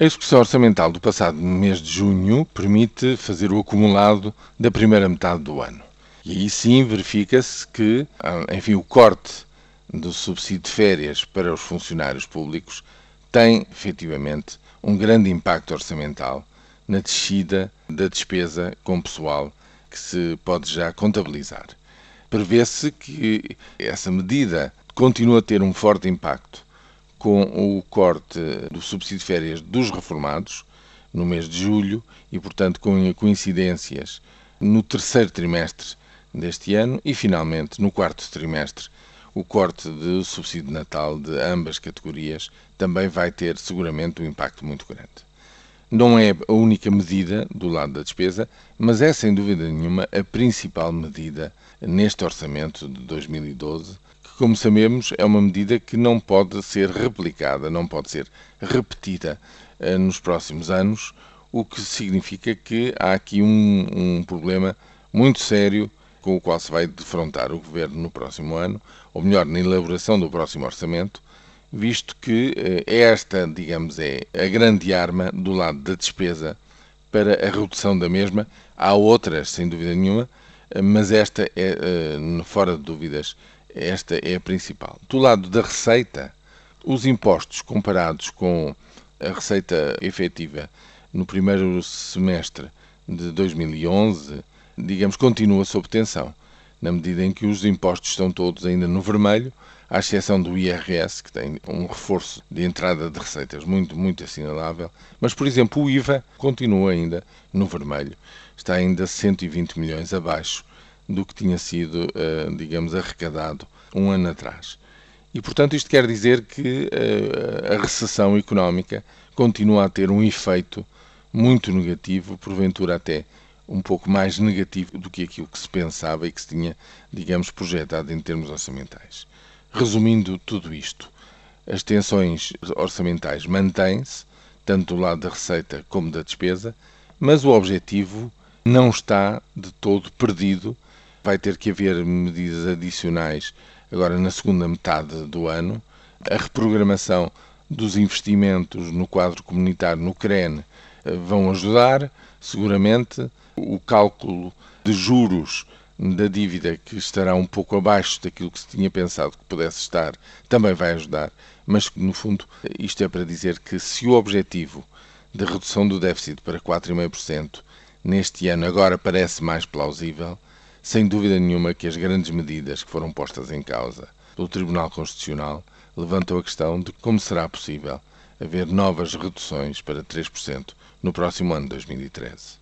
A execução orçamental do passado mês de junho permite fazer o acumulado da primeira metade do ano. E aí sim verifica-se que, ah, enfim, o corte do subsídio de férias para os funcionários públicos tem efetivamente um grande impacto orçamental na descida da despesa com pessoal que se pode já contabilizar. Prevê-se que essa medida continua a ter um forte impacto com o corte do subsídio de férias dos reformados no mês de julho e, portanto, com coincidências no terceiro trimestre deste ano e, finalmente, no quarto trimestre, o corte do subsídio de Natal de ambas categorias também vai ter seguramente um impacto muito grande. Não é a única medida do lado da despesa, mas é sem dúvida nenhuma a principal medida neste orçamento de 2012 como sabemos, é uma medida que não pode ser replicada, não pode ser repetida uh, nos próximos anos, o que significa que há aqui um, um problema muito sério com o qual se vai defrontar o Governo no próximo ano, ou melhor, na elaboração do próximo orçamento, visto que uh, esta, digamos, é a grande arma do lado da despesa para a redução da mesma. Há outras, sem dúvida nenhuma, uh, mas esta é, fora de dúvidas, esta é a principal. Do lado da receita, os impostos comparados com a receita efetiva no primeiro semestre de 2011, digamos, continua sob tensão, na medida em que os impostos estão todos ainda no vermelho, à exceção do IRS, que tem um reforço de entrada de receitas muito, muito assinalável, mas, por exemplo, o IVA continua ainda no vermelho, está ainda 120 milhões abaixo do que tinha sido, eh, digamos, arrecadado um ano atrás. E, portanto, isto quer dizer que eh, a recessão económica continua a ter um efeito muito negativo, porventura até um pouco mais negativo do que aquilo que se pensava e que se tinha, digamos, projetado em termos orçamentais. Resumindo tudo isto, as tensões orçamentais mantêm-se, tanto do lado da receita como da despesa, mas o objetivo não está de todo perdido vai ter que haver medidas adicionais agora na segunda metade do ano. A reprogramação dos investimentos no quadro comunitário no CREN eh, vão ajudar, seguramente. O cálculo de juros da dívida, que estará um pouco abaixo daquilo que se tinha pensado que pudesse estar, também vai ajudar. Mas, no fundo, isto é para dizer que se o objetivo de redução do déficit para 4,5% neste ano agora parece mais plausível, sem dúvida nenhuma que as grandes medidas que foram postas em causa pelo Tribunal Constitucional levantam a questão de como será possível haver novas reduções para 3% no próximo ano 2013.